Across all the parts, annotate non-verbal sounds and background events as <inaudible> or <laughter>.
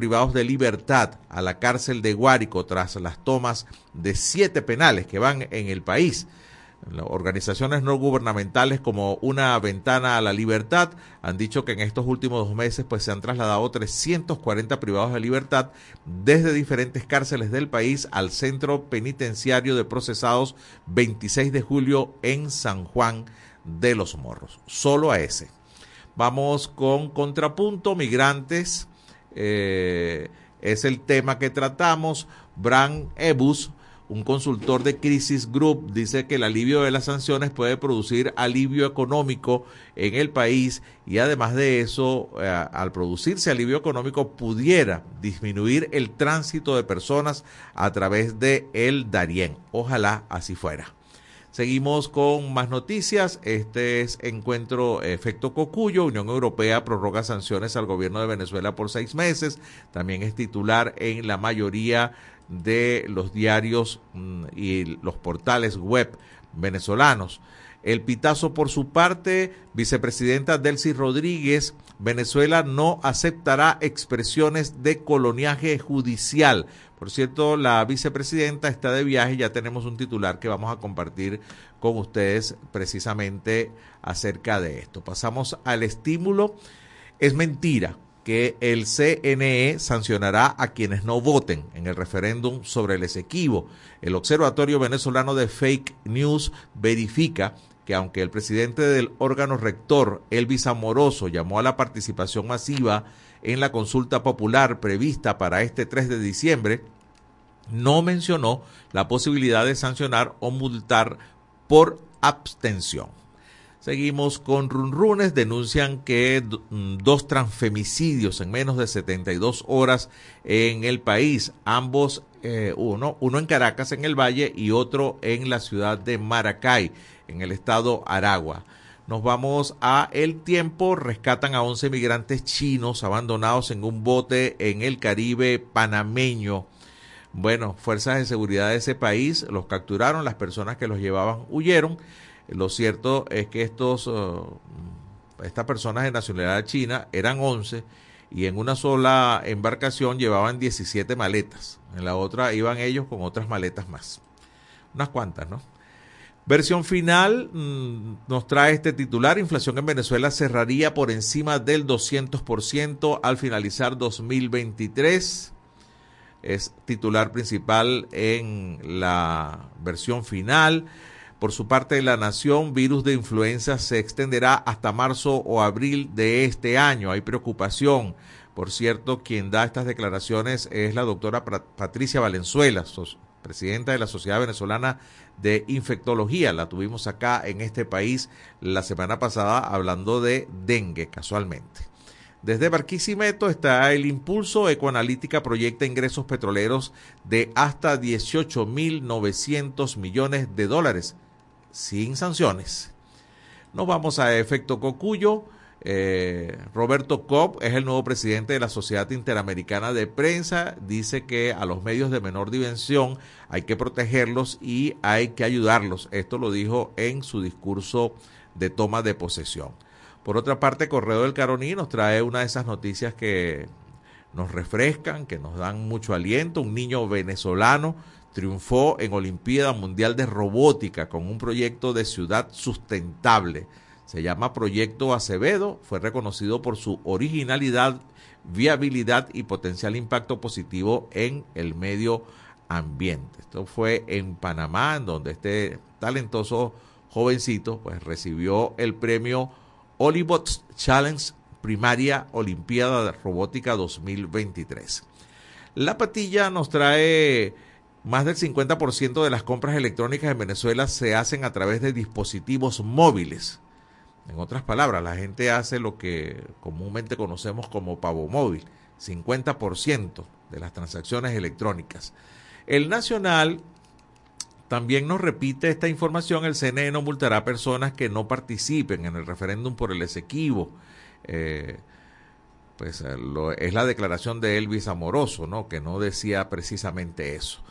privados de libertad a la cárcel de Guárico tras las tomas de siete penales que van en el país. Organizaciones no gubernamentales como Una Ventana a la Libertad han dicho que en estos últimos dos meses pues, se han trasladado 340 privados de libertad desde diferentes cárceles del país al Centro Penitenciario de Procesados 26 de julio en San Juan de los Morros. Solo a ese. Vamos con contrapunto, migrantes. Eh, es el tema que tratamos. Bran Ebus un consultor de Crisis Group dice que el alivio de las sanciones puede producir alivio económico en el país y además de eso, eh, al producirse alivio económico, pudiera disminuir el tránsito de personas a través de el Darién. Ojalá así fuera. Seguimos con más noticias. Este es encuentro efecto Cocuyo. Unión Europea prorroga sanciones al gobierno de Venezuela por seis meses. También es titular en la mayoría de los diarios mm, y los portales web venezolanos. El Pitazo, por su parte, vicepresidenta Delcy Rodríguez, Venezuela no aceptará expresiones de coloniaje judicial. Por cierto, la vicepresidenta está de viaje, ya tenemos un titular que vamos a compartir con ustedes precisamente acerca de esto. Pasamos al estímulo. Es mentira que el CNE sancionará a quienes no voten en el referéndum sobre el Esequibo. El Observatorio Venezolano de Fake News verifica que aunque el presidente del órgano rector, Elvis Amoroso, llamó a la participación masiva en la consulta popular prevista para este 3 de diciembre, no mencionó la posibilidad de sancionar o multar por abstención. Seguimos con runrunes. Denuncian que mm, dos transfemicidios en menos de 72 horas en el país. Ambos, eh, uno, uno en Caracas, en el Valle, y otro en la ciudad de Maracay, en el estado Aragua. Nos vamos a El Tiempo. Rescatan a 11 migrantes chinos abandonados en un bote en el Caribe panameño. Bueno, fuerzas de seguridad de ese país los capturaron, las personas que los llevaban huyeron lo cierto es que estos, uh, estas personas de nacionalidad china eran 11 y en una sola embarcación llevaban 17 maletas. En la otra iban ellos con otras maletas más. Unas cuantas, ¿no? Versión final mm, nos trae este titular. Inflación en Venezuela cerraría por encima del 200% al finalizar 2023. Es titular principal en la versión final. Por su parte, la nación, virus de influenza se extenderá hasta marzo o abril de este año. Hay preocupación. Por cierto, quien da estas declaraciones es la doctora Patricia Valenzuela, presidenta de la Sociedad Venezolana de Infectología. La tuvimos acá en este país la semana pasada hablando de dengue, casualmente. Desde Barquisimeto está el impulso Ecoanalítica proyecta ingresos petroleros de hasta 18.900 millones de dólares sin sanciones. Nos vamos a efecto Cocuyo. Eh, Roberto Cobb es el nuevo presidente de la Sociedad Interamericana de Prensa. Dice que a los medios de menor dimensión hay que protegerlos y hay que ayudarlos. Esto lo dijo en su discurso de toma de posesión. Por otra parte, Correo del Caroní nos trae una de esas noticias que nos refrescan, que nos dan mucho aliento. Un niño venezolano triunfó en Olimpiada Mundial de Robótica con un proyecto de ciudad sustentable. Se llama Proyecto Acevedo, fue reconocido por su originalidad, viabilidad y potencial impacto positivo en el medio ambiente. Esto fue en Panamá, en donde este talentoso jovencito pues recibió el premio Olibots Challenge Primaria Olimpiada de Robótica 2023. La patilla nos trae más del 50% de las compras electrónicas en Venezuela se hacen a través de dispositivos móviles. En otras palabras, la gente hace lo que comúnmente conocemos como pavo móvil, 50% de las transacciones electrónicas. El Nacional también nos repite esta información, el CNE no multará a personas que no participen en el referéndum por el Esequibo. Eh, pues eh, es la declaración de Elvis Amoroso, ¿no? Que no decía precisamente eso.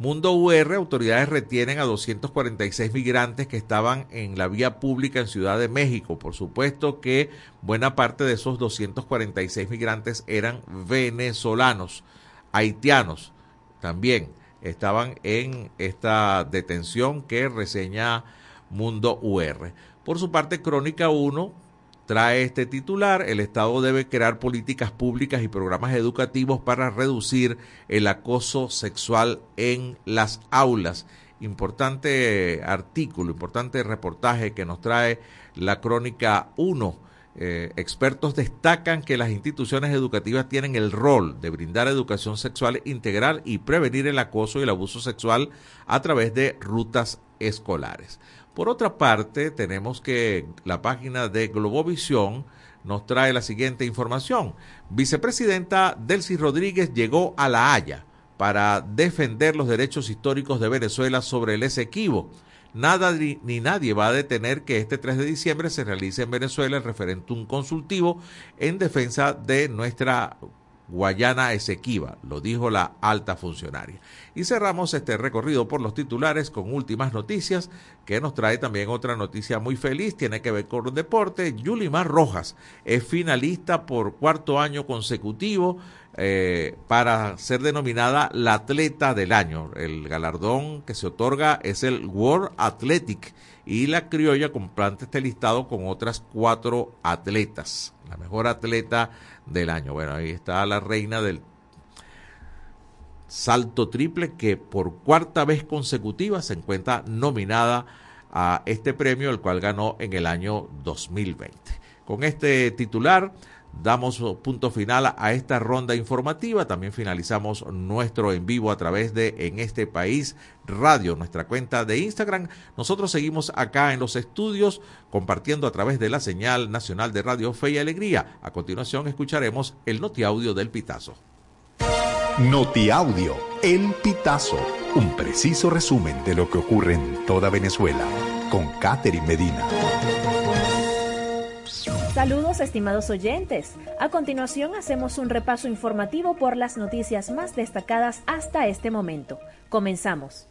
Mundo UR, autoridades retienen a 246 migrantes que estaban en la vía pública en Ciudad de México. Por supuesto que buena parte de esos 246 migrantes eran venezolanos, haitianos también estaban en esta detención que reseña Mundo UR. Por su parte, Crónica 1 trae este titular, el Estado debe crear políticas públicas y programas educativos para reducir el acoso sexual en las aulas. Importante artículo, importante reportaje que nos trae la Crónica 1. Eh, expertos destacan que las instituciones educativas tienen el rol de brindar educación sexual integral y prevenir el acoso y el abuso sexual a través de rutas escolares. Por otra parte, tenemos que la página de Globovisión nos trae la siguiente información. Vicepresidenta Delcy Rodríguez llegó a La Haya para defender los derechos históricos de Venezuela sobre el Esequibo. Nada ni, nadie va a detener que este 3 de diciembre se realice en Venezuela el referéndum consultivo en defensa de nuestra Guayana Esequiba, lo dijo la alta funcionaria. Y cerramos este recorrido por los titulares con últimas noticias, que nos trae también otra noticia muy feliz, tiene que ver con el deporte. Yulimar Rojas es finalista por cuarto año consecutivo eh, para ser denominada la atleta del año. El galardón que se otorga es el World Athletic y la criolla complante este listado con otras cuatro atletas. La mejor atleta del año. Bueno, ahí está la reina del salto triple que por cuarta vez consecutiva se encuentra nominada a este premio, el cual ganó en el año 2020. Con este titular damos punto final a esta ronda informativa. También finalizamos nuestro en vivo a través de En este país radio, nuestra cuenta de Instagram. Nosotros seguimos acá en los estudios compartiendo a través de la señal nacional de Radio Fe y Alegría. A continuación escucharemos el notiaudio del Pitazo. Notiaudio, El Pitazo, un preciso resumen de lo que ocurre en toda Venezuela, con Catherine Medina. Saludos estimados oyentes. A continuación hacemos un repaso informativo por las noticias más destacadas hasta este momento. Comenzamos.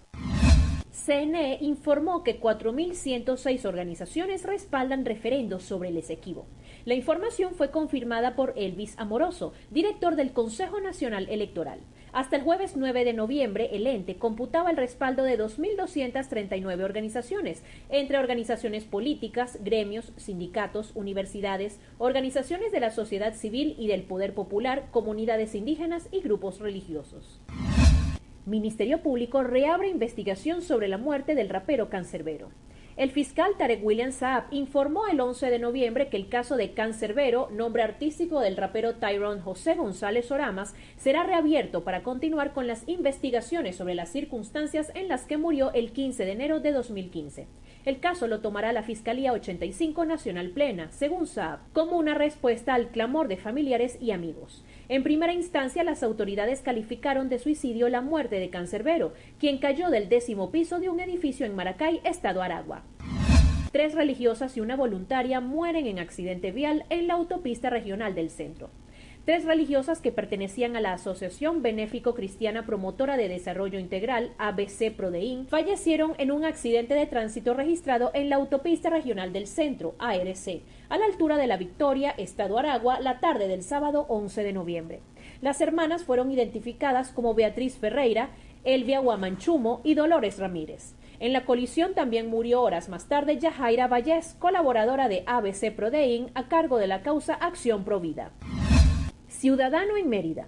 CNE informó que 4.106 organizaciones respaldan referendos sobre el Esequibo. La información fue confirmada por Elvis Amoroso, director del Consejo Nacional Electoral. Hasta el jueves 9 de noviembre, el ente computaba el respaldo de 2.239 organizaciones, entre organizaciones políticas, gremios, sindicatos, universidades, organizaciones de la sociedad civil y del poder popular, comunidades indígenas y grupos religiosos. Ministerio Público reabre investigación sobre la muerte del rapero Cancerbero. El fiscal Tarek William Saab informó el 11 de noviembre que el caso de Cancerbero, nombre artístico del rapero Tyrone José González Oramas, será reabierto para continuar con las investigaciones sobre las circunstancias en las que murió el 15 de enero de 2015. El caso lo tomará la Fiscalía 85 Nacional Plena, según Saab, como una respuesta al clamor de familiares y amigos. En primera instancia, las autoridades calificaron de suicidio la muerte de Cancerbero, quien cayó del décimo piso de un edificio en Maracay, Estado Aragua. Tres religiosas y una voluntaria mueren en accidente vial en la autopista regional del centro. Tres religiosas que pertenecían a la Asociación Benéfico Cristiana Promotora de Desarrollo Integral, ABC Prodein, fallecieron en un accidente de tránsito registrado en la autopista regional del centro, ARC, a la altura de la Victoria, Estado Aragua, la tarde del sábado 11 de noviembre. Las hermanas fueron identificadas como Beatriz Ferreira, Elvia Guamanchumo y Dolores Ramírez. En la colisión también murió horas más tarde Yajaira Vallés, colaboradora de ABC Prodein, a cargo de la causa Acción Provida. Ciudadano en Mérida.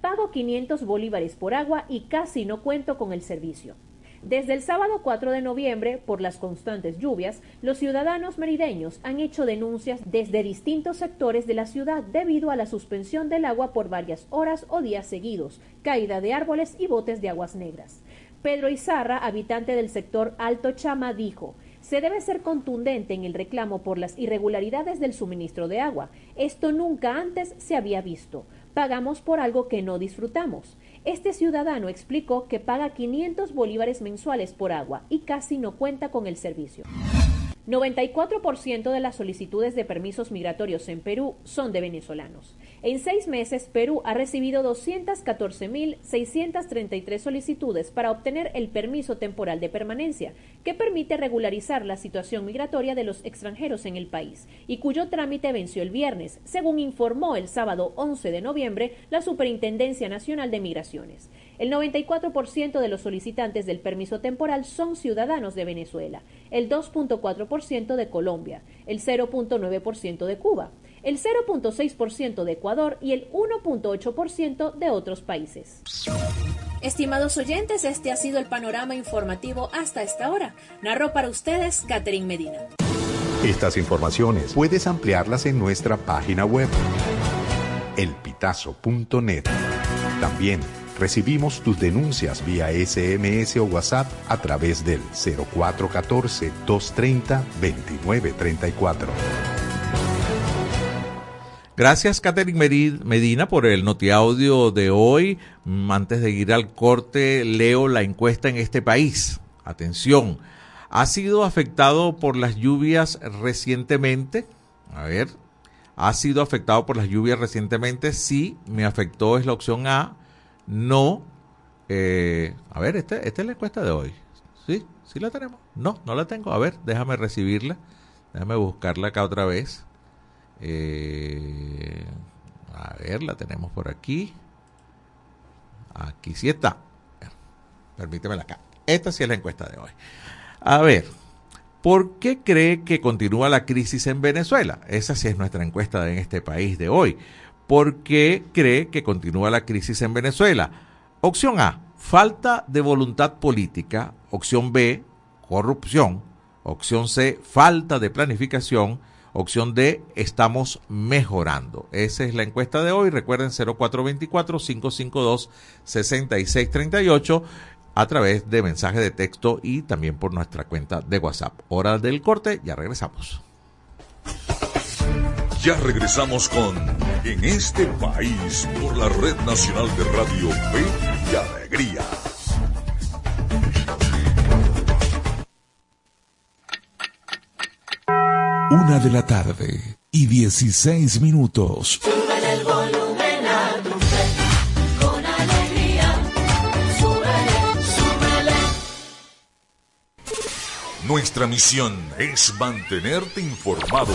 Pago 500 bolívares por agua y casi no cuento con el servicio. Desde el sábado 4 de noviembre, por las constantes lluvias, los ciudadanos merideños han hecho denuncias desde distintos sectores de la ciudad debido a la suspensión del agua por varias horas o días seguidos, caída de árboles y botes de aguas negras. Pedro Izarra, habitante del sector Alto Chama, dijo se debe ser contundente en el reclamo por las irregularidades del suministro de agua. Esto nunca antes se había visto. Pagamos por algo que no disfrutamos. Este ciudadano explicó que paga 500 bolívares mensuales por agua y casi no cuenta con el servicio. 94% de las solicitudes de permisos migratorios en Perú son de venezolanos. En seis meses, Perú ha recibido 214.633 solicitudes para obtener el permiso temporal de permanencia, que permite regularizar la situación migratoria de los extranjeros en el país, y cuyo trámite venció el viernes, según informó el sábado 11 de noviembre la Superintendencia Nacional de Migraciones. El 94% de los solicitantes del permiso temporal son ciudadanos de Venezuela, el 2.4% de Colombia, el 0.9% de Cuba el 0.6% de Ecuador y el 1.8% de otros países. Estimados oyentes, este ha sido el panorama informativo hasta esta hora. Narro para ustedes Catherine Medina. Estas informaciones puedes ampliarlas en nuestra página web, elpitazo.net. También recibimos tus denuncias vía SMS o WhatsApp a través del 0414-230-2934. Gracias, Catherine Medina, por el notiaudio de hoy. Mm, antes de ir al corte, leo la encuesta en este país. Atención, ¿ha sido afectado por las lluvias recientemente? A ver, ¿ha sido afectado por las lluvias recientemente? Sí, me afectó, es la opción A. No. Eh, a ver, esta este es la encuesta de hoy. ¿Sí? ¿Sí la tenemos? No, no la tengo. A ver, déjame recibirla. Déjame buscarla acá otra vez. Eh, a ver, la tenemos por aquí. Aquí sí está. Permítemela acá. Esta sí es la encuesta de hoy. A ver, ¿por qué cree que continúa la crisis en Venezuela? Esa sí es nuestra encuesta en este país de hoy. ¿Por qué cree que continúa la crisis en Venezuela? Opción A, falta de voluntad política. Opción B, corrupción. Opción C, falta de planificación. Opción D, estamos mejorando. Esa es la encuesta de hoy. Recuerden 0424-552-6638 a través de mensaje de texto y también por nuestra cuenta de WhatsApp. Hora del corte, ya regresamos. Ya regresamos con En este país por la Red Nacional de Radio Fe y Alegría. Una de la tarde y 16 minutos. Sube el volumen a tu fe, con alegría. Súbele, súbele. Nuestra misión es mantenerte informado.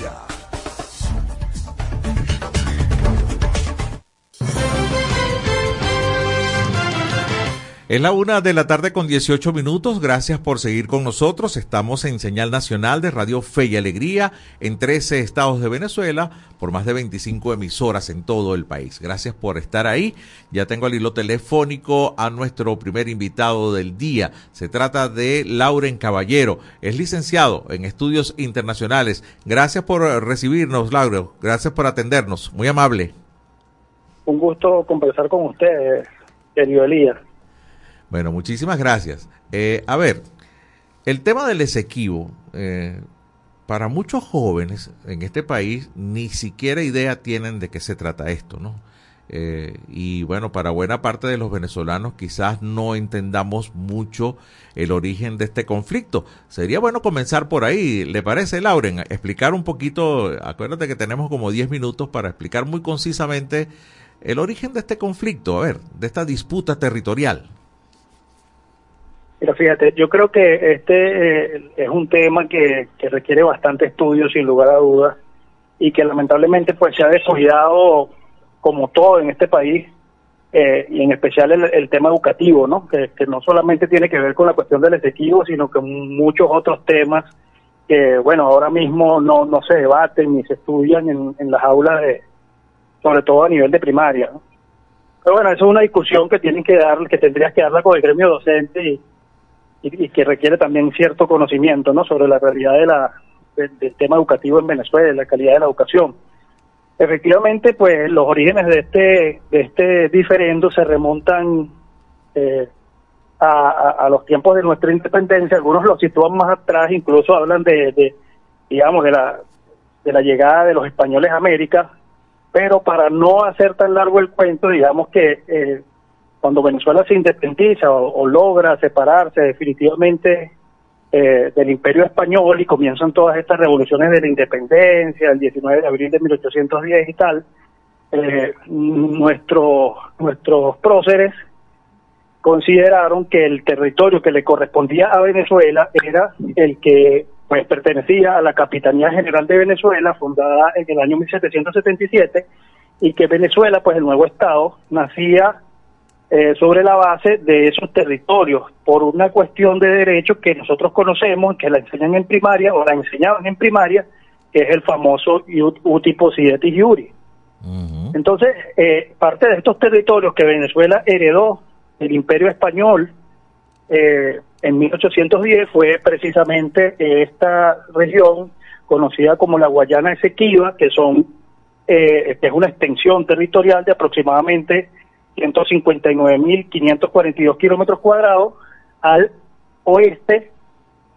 Es la una de la tarde con 18 minutos. Gracias por seguir con nosotros. Estamos en señal nacional de Radio Fe y Alegría en 13 estados de Venezuela por más de 25 emisoras en todo el país. Gracias por estar ahí. Ya tengo al hilo telefónico a nuestro primer invitado del día. Se trata de Lauren Caballero. Es licenciado en estudios internacionales. Gracias por recibirnos, Lauren. Gracias por atendernos. Muy amable. Un gusto conversar con ustedes, querido Elías. Bueno, muchísimas gracias. Eh, a ver, el tema del Esequibo, eh, para muchos jóvenes en este país ni siquiera idea tienen de qué se trata esto, ¿no? Eh, y bueno, para buena parte de los venezolanos quizás no entendamos mucho el origen de este conflicto. Sería bueno comenzar por ahí, ¿le parece, Lauren? Explicar un poquito, acuérdate que tenemos como 10 minutos para explicar muy concisamente el origen de este conflicto, a ver, de esta disputa territorial. Mira, fíjate, yo creo que este eh, es un tema que, que requiere bastante estudio, sin lugar a dudas, y que lamentablemente pues se ha descuidado como todo en este país, eh, y en especial el, el tema educativo, ¿no? Que, que no solamente tiene que ver con la cuestión del exequivo, sino con muchos otros temas que, bueno, ahora mismo no, no se debaten ni se estudian en, en las aulas, de, sobre todo a nivel de primaria, ¿no? Pero bueno, eso es una discusión que tienen que dar, que tendrías que darla con el gremio docente y, y, y que requiere también cierto conocimiento, ¿no? Sobre la realidad de la, del, tema educativo en Venezuela, la calidad de la educación. Efectivamente, pues los orígenes de este, de este diferendo se remontan eh, a, a, a los tiempos de nuestra independencia. Algunos lo sitúan más atrás, incluso hablan de, de digamos, de la, de la llegada de los españoles a América. Pero para no hacer tan largo el cuento, digamos que eh, cuando Venezuela se independiza o, logra separarse definitivamente eh, del imperio español y comienzan todas estas revoluciones de la independencia, el 19 de abril de 1810 y tal, eh, nuestro, nuestros próceres consideraron que el territorio que le correspondía a Venezuela era el que pues pertenecía a la Capitanía General de Venezuela, fundada en el año 1777, y que Venezuela, pues el nuevo Estado, nacía eh, sobre la base de esos territorios, por una cuestión de derechos que nosotros conocemos, que la enseñan en primaria o la enseñaban en primaria, que es el famoso ut- uti possidetis iuri. Entonces, eh, parte de estos territorios que Venezuela heredó del Imperio Español eh, en 1810 fue precisamente esta región conocida como la Guayana Esequiba, que son eh, que es una extensión territorial de aproximadamente 159.542 kilómetros cuadrados al oeste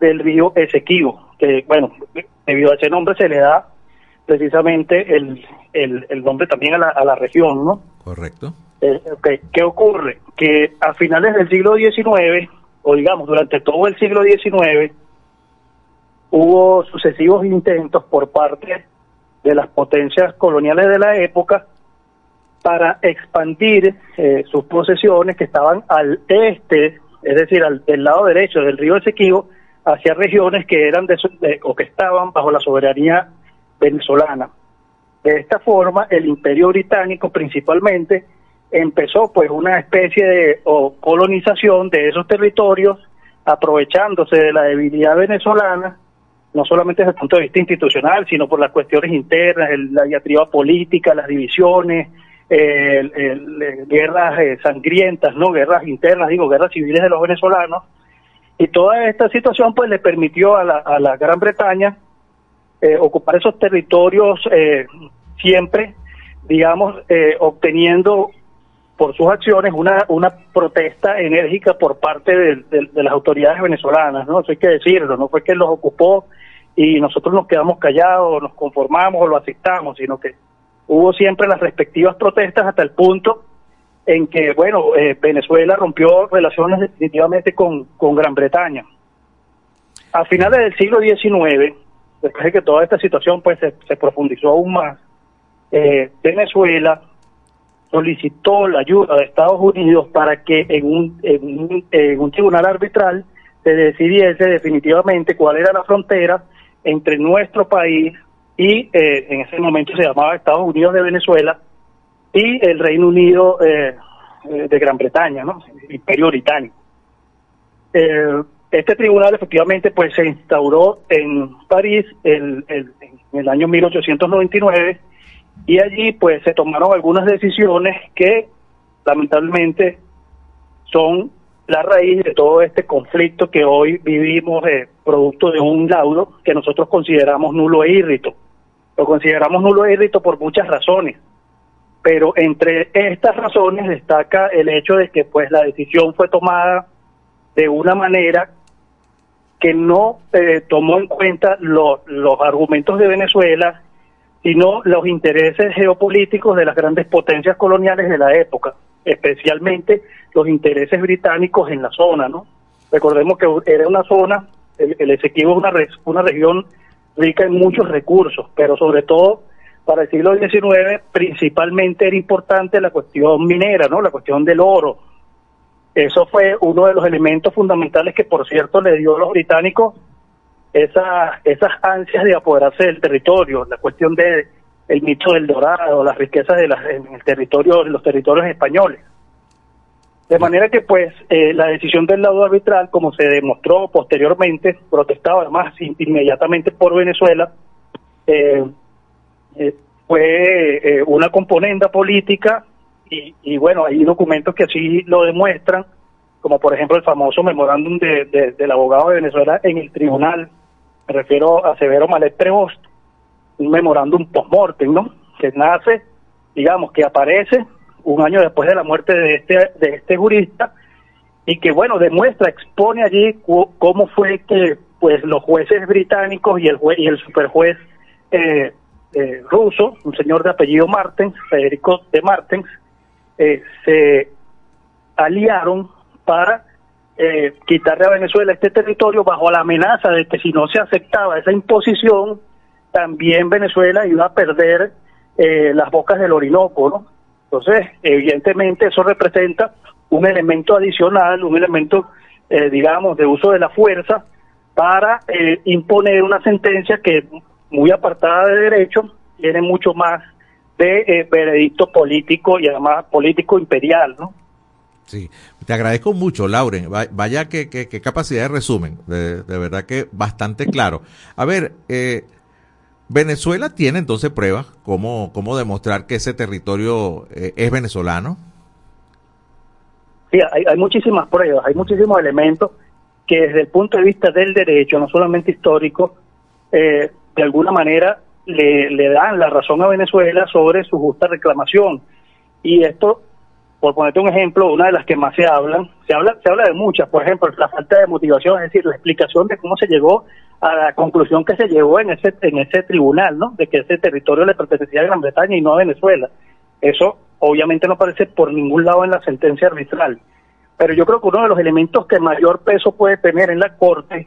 del río Esequibo, que bueno, debido a ese nombre se le da precisamente el, el, el nombre también a la, a la región, ¿no? Correcto. Eh, ¿Qué ocurre? Que a finales del siglo XIX, o digamos durante todo el siglo XIX, hubo sucesivos intentos por parte de las potencias coloniales de la época para expandir eh, sus posesiones que estaban al este, es decir, al, del lado derecho del río Esequibo, hacia regiones que eran de, de- o que estaban bajo la soberanía venezolana. De esta forma, el Imperio Británico principalmente empezó pues una especie de colonización de esos territorios, aprovechándose de la debilidad venezolana, no solamente desde el punto de vista institucional, sino por las cuestiones internas, la diatriba política, las divisiones, eh, eh, guerras eh, sangrientas, no guerras internas, digo guerras civiles de los venezolanos, y toda esta situación pues le permitió a la, a la Gran Bretaña eh, ocupar esos territorios eh, siempre, digamos, eh, obteniendo por sus acciones una, una protesta enérgica por parte de las autoridades venezolanas, ¿no? Eso hay que decirlo, no fue que los ocupó y nosotros nos quedamos callados, nos conformamos o lo aceptamos, sino que hubo siempre las respectivas protestas hasta el punto en que, bueno, eh, Venezuela rompió relaciones definitivamente con, con Gran Bretaña. A finales del siglo XIX, después de que toda esta situación pues se, profundizó aún más, eh, Venezuela solicitó la ayuda de Estados Unidos para que en un, en un, en un tribunal arbitral se decidiese definitivamente cuál era la frontera entre nuestro país y eh, en ese momento se llamaba Estados Unidos de Venezuela y el Reino Unido eh, eh, de Gran Bretaña, ¿no? El Imperio Británico. Eh, este tribunal efectivamente pues se instauró en París el, el- en el año 1899 y allí pues se tomaron algunas decisiones que lamentablemente son la raíz de todo este conflicto que hoy vivimos producto de un laudo que nosotros consideramos nulo e írrito. Lo consideramos nulo e írrito por muchas razones, pero entre estas razones destaca el hecho de que pues la decisión fue tomada de una manera que no eh, tomó en cuenta lo- los argumentos de Venezuela, sino los intereses geopolíticos de las grandes potencias coloniales de la época, especialmente los intereses británicos en la zona, ¿no? Recordemos que era una zona, el, el Esequibo es una, re- una región rica en muchos recursos, pero sobre todo para el siglo XIX principalmente era importante la cuestión minera, ¿no? La cuestión del oro. eso fue uno de los elementos fundamentales que, por cierto, le dio a los británicos esa, esas ansias de apoderarse del territorio, la cuestión de mito del dorado, las riquezas de las, en el territorio, en los territorios españoles. De manera que, pues, eh, la decisión del lado arbitral, como se demostró posteriormente, protestado además in- inmediatamente por Venezuela, eh, eh, fue eh, una componenda política y, y, bueno, hay documentos que así lo demuestran, como por ejemplo el famoso memorándum de- del abogado de Venezuela en el tribunal, me refiero a Severo Malet Prevost, un memorándum post-mortem, ¿no? Que nace, digamos, que aparece un año después de la muerte de este, de este jurista y que, bueno, demuestra, expone allí cómo fue que, pues, los jueces británicos y el, y el superjuez eh, eh, ruso, un señor de apellido Martens, Federico de Martens, eh, se aliaron para eh, quitarle a Venezuela este territorio bajo la amenaza de que si no se aceptaba esa imposición, también Venezuela iba a perder eh, las bocas del Orinoco, ¿no? Entonces, evidentemente eso representa un elemento adicional, un elemento, eh, digamos, de uso de la fuerza para eh, imponer una sentencia que, muy apartada de derecho, tiene mucho más de eh, veredicto político y además político imperial, ¿no? Sí, te agradezco mucho, Lauren. Va- Vaya qué que, que capacidad de resumen, de, de verdad que bastante claro. A ver, eh, Venezuela tiene entonces pruebas cómo, cómo demostrar que ese territorio eh, es venezolano. Sí, hay, hay muchísimas pruebas, hay muchísimos elementos que desde el punto de vista del derecho, no solamente histórico, eh, de alguna manera le, le dan la razón a Venezuela sobre su justa reclamación. Y esto, por ponerte un ejemplo, una de las que más se hablan, se habla, se habla de muchas, por ejemplo, la falta de motivación, es decir, la explicación de cómo se llegó a la conclusión que se llegó en ese, en ese tribunal, ¿no? De que ese territorio le pertenecía a Gran Bretaña y no a Venezuela. Eso obviamente no aparece por ningún lado en la sentencia arbitral. Pero yo creo que uno de los elementos que mayor peso puede tener en la Corte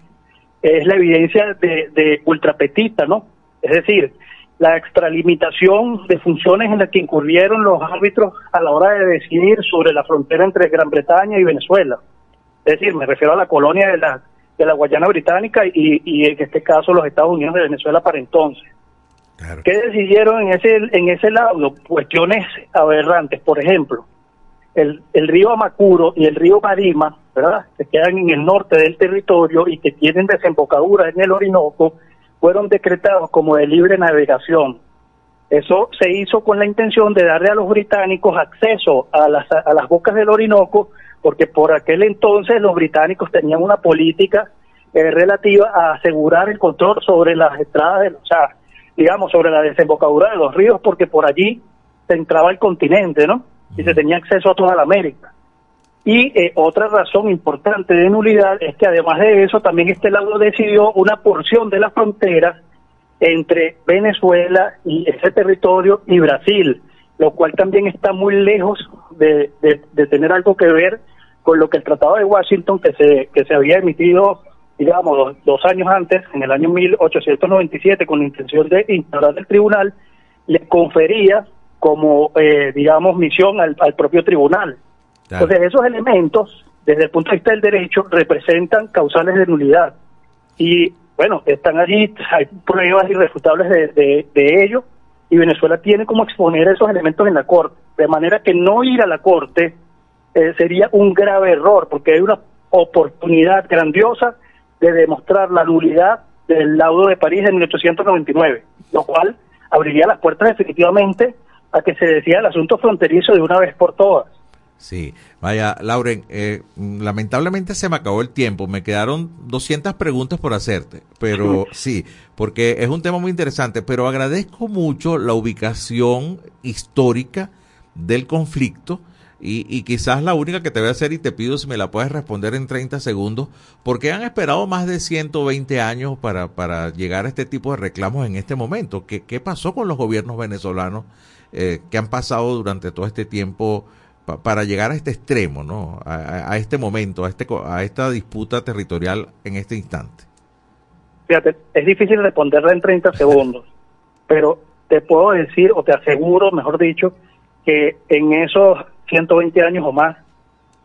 es la evidencia de, de ultrapetita, ¿no? Es decir, la extralimitación de funciones en las que incurrieron los árbitros a la hora de decidir sobre la frontera entre Gran Bretaña y Venezuela. Es decir, me refiero a la colonia de la, de la Guayana Británica y, y en este caso los Estados Unidos de Venezuela para entonces. ¿Qué decidieron en ese, en ese laudo? Cuestiones aberrantes, por ejemplo, el, el río Amacuro y el río Marima, ¿verdad? Que quedan en el norte del territorio y que tienen desembocadura en el Orinoco, fueron decretados como de libre navegación. Eso se hizo con la intención de darle a los británicos acceso a las, a las bocas del Orinoco, porque por aquel entonces los británicos tenían una política eh, relativa a asegurar el control sobre las entradas, de, o sea, digamos, sobre la desembocadura de los ríos, porque por allí se entraba el continente, ¿no? Y se tenía acceso a toda la América. Y eh, otra razón importante de nulidad es que además de eso, también este lado decidió una porción de la frontera entre Venezuela y ese territorio y Brasil, lo cual también está muy lejos de, de- de tener algo que ver con lo que el Tratado de Washington, que se, que se había emitido, digamos, dos, dos años antes, en el año 1897, con la intención de instaurar el tribunal, le confería como, eh, digamos, misión al, al propio tribunal. Entonces, esos elementos, desde el punto de vista del derecho, representan causales de nulidad. Y bueno, están allí, hay pruebas irrefutables de, de, de ello, y Venezuela tiene como exponer esos elementos en la Corte. De manera que no ir a la Corte eh, sería un grave error, porque hay una oportunidad grandiosa de demostrar la nulidad del laudo de París de 1899, lo cual abriría las puertas definitivamente a que se decida el asunto fronterizo de una vez por todas. Sí, vaya, Lauren, eh, lamentablemente se me acabó el tiempo, me quedaron 200 preguntas por hacerte, pero sí, porque es un tema muy interesante, pero agradezco mucho la ubicación histórica del conflicto y, y quizás la única que te voy a hacer y te pido si me la puedes responder en 30 segundos, porque han esperado más de 120 años para, para llegar a este tipo de reclamos en este momento. ¿Qué, qué pasó con los gobiernos venezolanos eh, que han pasado durante todo este tiempo? Pa- para llegar a este extremo, ¿no? A, este momento, a, este, a esta disputa territorial en este instante. Fíjate, es difícil responderla en 30 <laughs> segundos, pero te puedo decir, o te aseguro, mejor dicho, que en esos 120 años o más,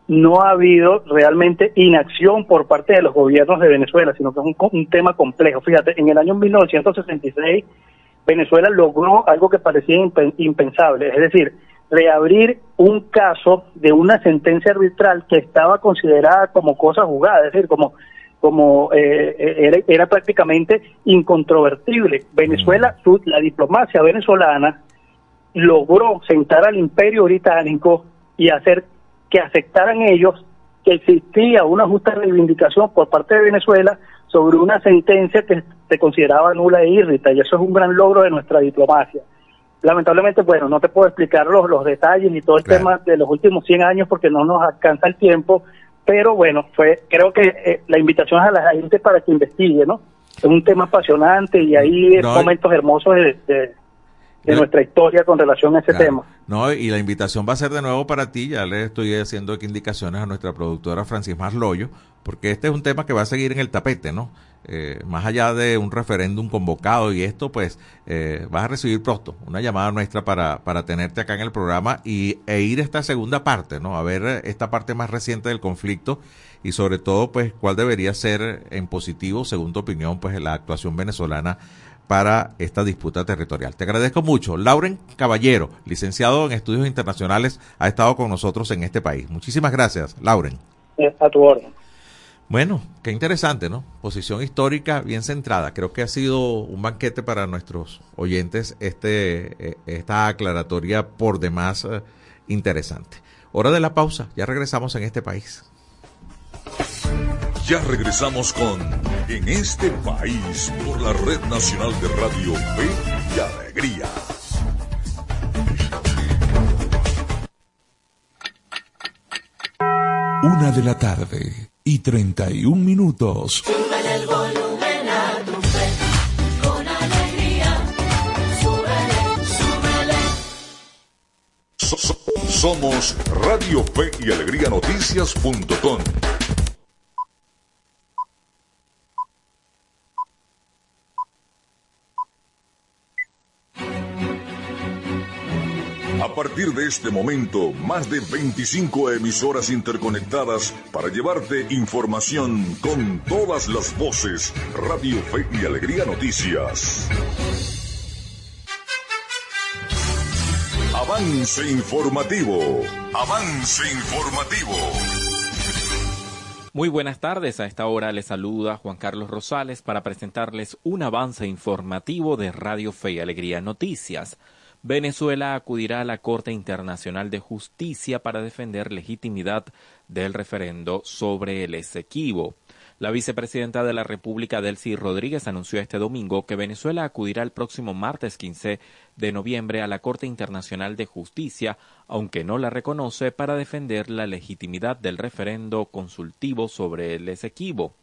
no ha habido realmente inacción por parte de los gobiernos de Venezuela, sino que es un, un tema complejo. Fíjate, en el año 1966 Venezuela logró algo que parecía impen- impensable, es decir, reabrir un caso de una sentencia arbitral que estaba considerada como cosa jugada, es decir, como como eh, era, era prácticamente incontrovertible. Venezuela, su- la diplomacia venezolana logró sentar al imperio británico y hacer que aceptaran ellos que existía una justa reivindicación por parte de Venezuela sobre una sentencia que se consideraba nula e irrita, y eso es un gran logro de nuestra diplomacia. Lamentablemente, bueno, no te puedo explicar los, los detalles ni todo el Claro. tema de los últimos 100 años porque no nos alcanza el tiempo, pero bueno, fue creo que eh, la invitación es a la gente para que investigue, ¿no? Es un tema apasionante y hay No, momentos hermosos de, de- nuestra historia con relación a ese Claro. tema. No, y la invitación va a ser de nuevo para ti. Ya le estoy haciendo aquí indicaciones a nuestra productora Francis Marloyo, porque este es un tema que va a seguir en el tapete, ¿no? Eh, más allá de un referéndum convocado y esto, pues eh, vas a recibir pronto una llamada nuestra para, para tenerte acá en el programa y, e ir a esta segunda parte, ¿no? A ver eh, esta parte más reciente del conflicto y sobre todo, pues, cuál debería ser en positivo, según tu opinión, pues, la actuación venezolana para esta disputa territorial. Te agradezco mucho. Lauren Caballero, licenciado en estudios internacionales, ha estado con nosotros en este país. Muchísimas gracias, Lauren. A tu orden. Bueno, qué interesante, ¿no? Posición histórica bien centrada. Creo que ha sido un banquete para nuestros oyentes este, eh, esta aclaratoria por demás eh, interesante. Hora de la pausa. Ya regresamos en este país. Ya regresamos con En este país por la Red Nacional de Radio Fe y Alegría. Una de la tarde y 31 minutos. Súbele el volumen a tu fe, con alegría. Súbele, súbele. So- so- somos Radio Fe y Alegría Noticias.com. partir de este momento, más de 25 emisoras interconectadas para llevarte información con todas las voces. Radio Fe y Alegría Noticias. Avance informativo. Avance informativo. Muy buenas tardes, a esta hora les saluda Juan Carlos Rosales para presentarles un avance informativo de Radio Fe y Alegría Noticias. Venezuela acudirá a la Corte Internacional de Justicia para defender legitimidad del referendo sobre el Esequibo. La vicepresidenta de la República, Delcy Rodríguez, anunció este domingo que Venezuela acudirá el próximo martes 15 de noviembre a la Corte Internacional de Justicia, aunque no la reconoce, para defender la legitimidad del referendo consultivo sobre el Esequibo.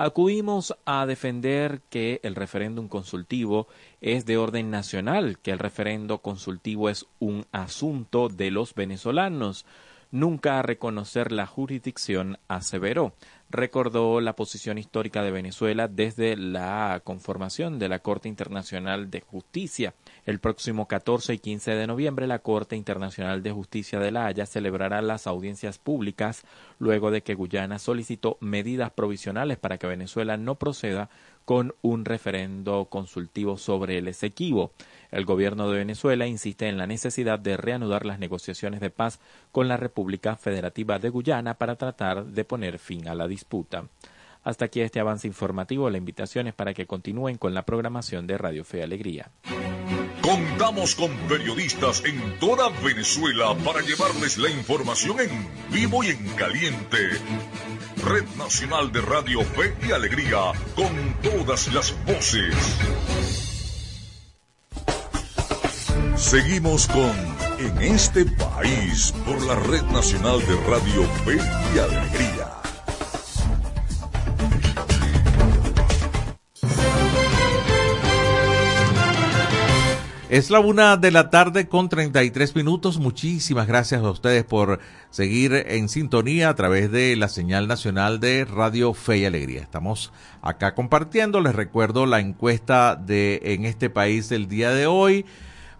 Acudimos a defender que el referéndum consultivo es de orden nacional, que el referendo consultivo es un asunto de los venezolanos, nunca a reconocer la jurisdicción, aseveró. Recordó la posición histórica de Venezuela desde la conformación de la Corte Internacional de Justicia. El próximo 14 y 15 de noviembre la Corte Internacional de Justicia de La Haya celebrará las audiencias públicas luego de que Guyana solicitó medidas provisionales para que Venezuela no proceda con un referendo consultivo sobre el Esequibo. El gobierno de Venezuela insiste en la necesidad de reanudar las negociaciones de paz con la República Federativa de Guyana para tratar de poner fin a la disputa. Hasta aquí este avance informativo. La invitación es para que continúen con la programación de Radio Fe Alegría. Contamos con periodistas en toda Venezuela para llevarles la información en vivo y en caliente. Red Nacional de Radio Fe y Alegría, con todas las voces. Seguimos con En este país por la Red Nacional de Radio Fe y Alegría. Es la una de la tarde con 33 minutos. Muchísimas gracias a ustedes por seguir en sintonía a través de la señal nacional de Radio Fe y Alegría. Estamos acá compartiendo. Les recuerdo la encuesta de en este país del día de hoy.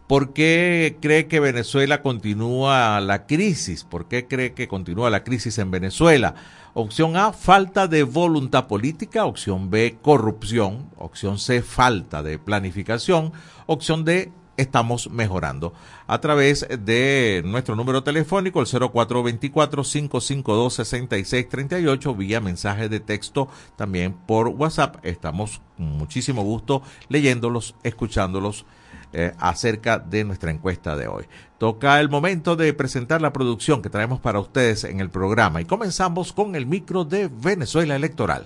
¿Por qué cree que Venezuela continúa la crisis? ¿Por qué cree que continúa la crisis en Venezuela? Opción A, falta de voluntad política. Opción B, corrupción. Opción C, falta de planificación. Opción D, estamos mejorando. A través de nuestro número telefónico, el 0424-552-6638, vía mensaje de texto, también por WhatsApp. Estamos con muchísimo gusto leyéndolos, escuchándolos eh, acerca de nuestra encuesta de hoy. Toca el momento de presentar la producción que traemos para ustedes en el programa y comenzamos con el micro de Venezuela Electoral.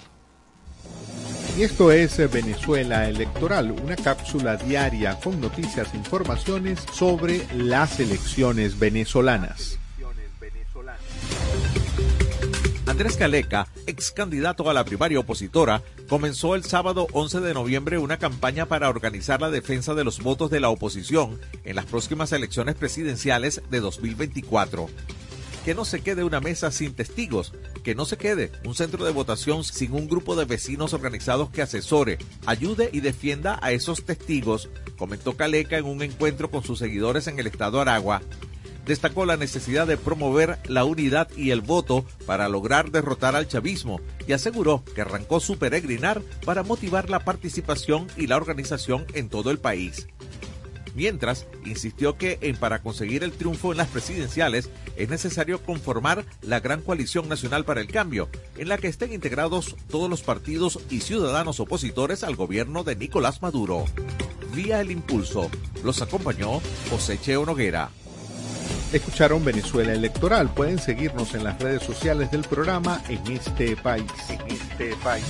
Y esto es Venezuela Electoral, una cápsula diaria con noticias e informaciones sobre las elecciones venezolanas. Andrés Caleca, ex candidato a la primaria opositora, comenzó el sábado 11 de noviembre una campaña para organizar la defensa de los votos de la oposición en las próximas elecciones presidenciales de 2024. Que no se quede una mesa sin testigos, que no se quede un centro de votación sin un grupo de vecinos organizados que asesore, ayude y defienda a esos testigos, comentó Caleca en un encuentro con sus seguidores en el estado Aragua destacó la necesidad de promover la unidad y el voto para lograr derrotar al chavismo y aseguró que arrancó su peregrinar para motivar la participación y la organización en todo el país. Mientras, insistió que en para conseguir el triunfo en las presidenciales es necesario conformar la Gran Coalición Nacional para el Cambio, en la que estén integrados todos los partidos y ciudadanos opositores al gobierno de Nicolás Maduro. Vía el impulso, los acompañó José Cheo Noguera. Escucharon Venezuela Electoral. Pueden seguirnos en las redes sociales del programa en este país. En este país.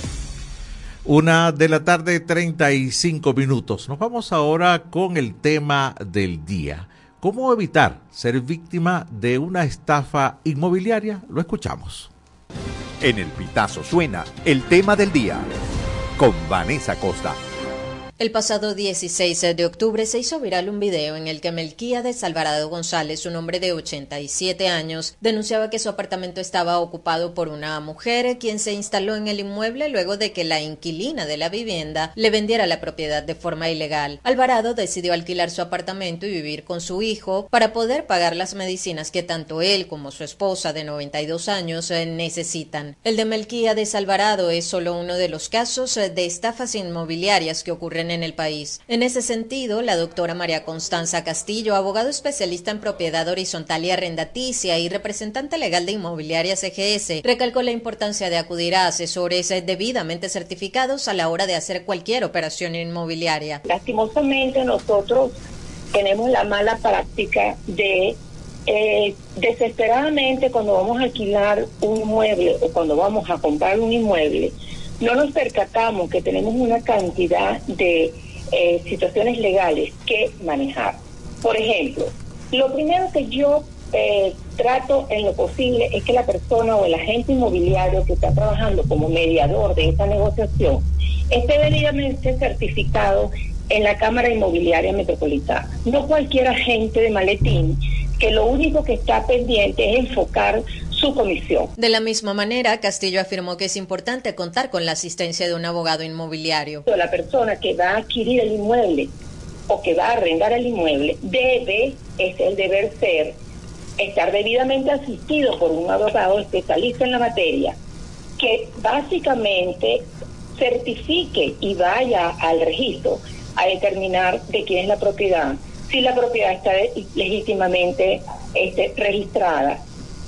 Una de la tarde, 35 minutos. Nos vamos ahora con el tema del día. ¿Cómo evitar ser víctima de una estafa inmobiliaria? Lo escuchamos. En el Pitazo suena el tema del día con Vanessa Costa. El pasado 16 de octubre se hizo viral un video en el que Melquíades Alvarado González, un hombre de 87 años, denunciaba que su apartamento estaba ocupado por una mujer quien se instaló en el inmueble luego de que la inquilina de la vivienda le vendiera la propiedad de forma ilegal. Alvarado decidió alquilar su apartamento y vivir con su hijo para poder pagar las medicinas que tanto él como su esposa de 92 años eh, necesitan. El de Melquíades Alvarado es solo uno de los casos eh, de estafas inmobiliarias que ocurren en el país. En ese sentido, la doctora María Constanza Castillo, abogado especialista en propiedad horizontal y arrendaticia y representante legal de Inmobiliaria CGS, recalcó la importancia de acudir a asesores debidamente certificados a la hora de hacer cualquier operación inmobiliaria. Lastimosamente nosotros tenemos la mala práctica de eh, desesperadamente cuando vamos a alquilar un inmueble o cuando vamos a comprar un inmueble, no nos percatamos que tenemos una cantidad de eh, situaciones legales que manejar. Por ejemplo, lo primero que yo eh, trato en lo posible es que la persona o el agente inmobiliario que está trabajando como mediador de esta negociación esté debidamente certificado en la Cámara Inmobiliaria Metropolitana. No cualquier agente de maletín que lo único que está pendiente es enfocar su comisión. De la misma manera, Castillo afirmó que es importante contar con la asistencia de un abogado inmobiliario. La persona que va a adquirir el inmueble o que va a arrendar el inmueble debe, es el deber ser, estar debidamente asistido por un abogado especialista en la materia que básicamente certifique y vaya al registro a determinar de quién es la propiedad, si la propiedad está legítimamente este, registrada,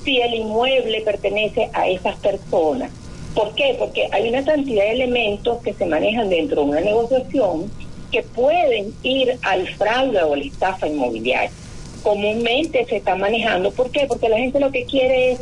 si el inmueble pertenece a esas personas. ¿Por qué? Porque hay una cantidad de elementos que se manejan dentro de una negociación que pueden ir al fraude o la estafa inmobiliaria. Comúnmente se está manejando. ¿Por qué? Porque la gente lo que quiere es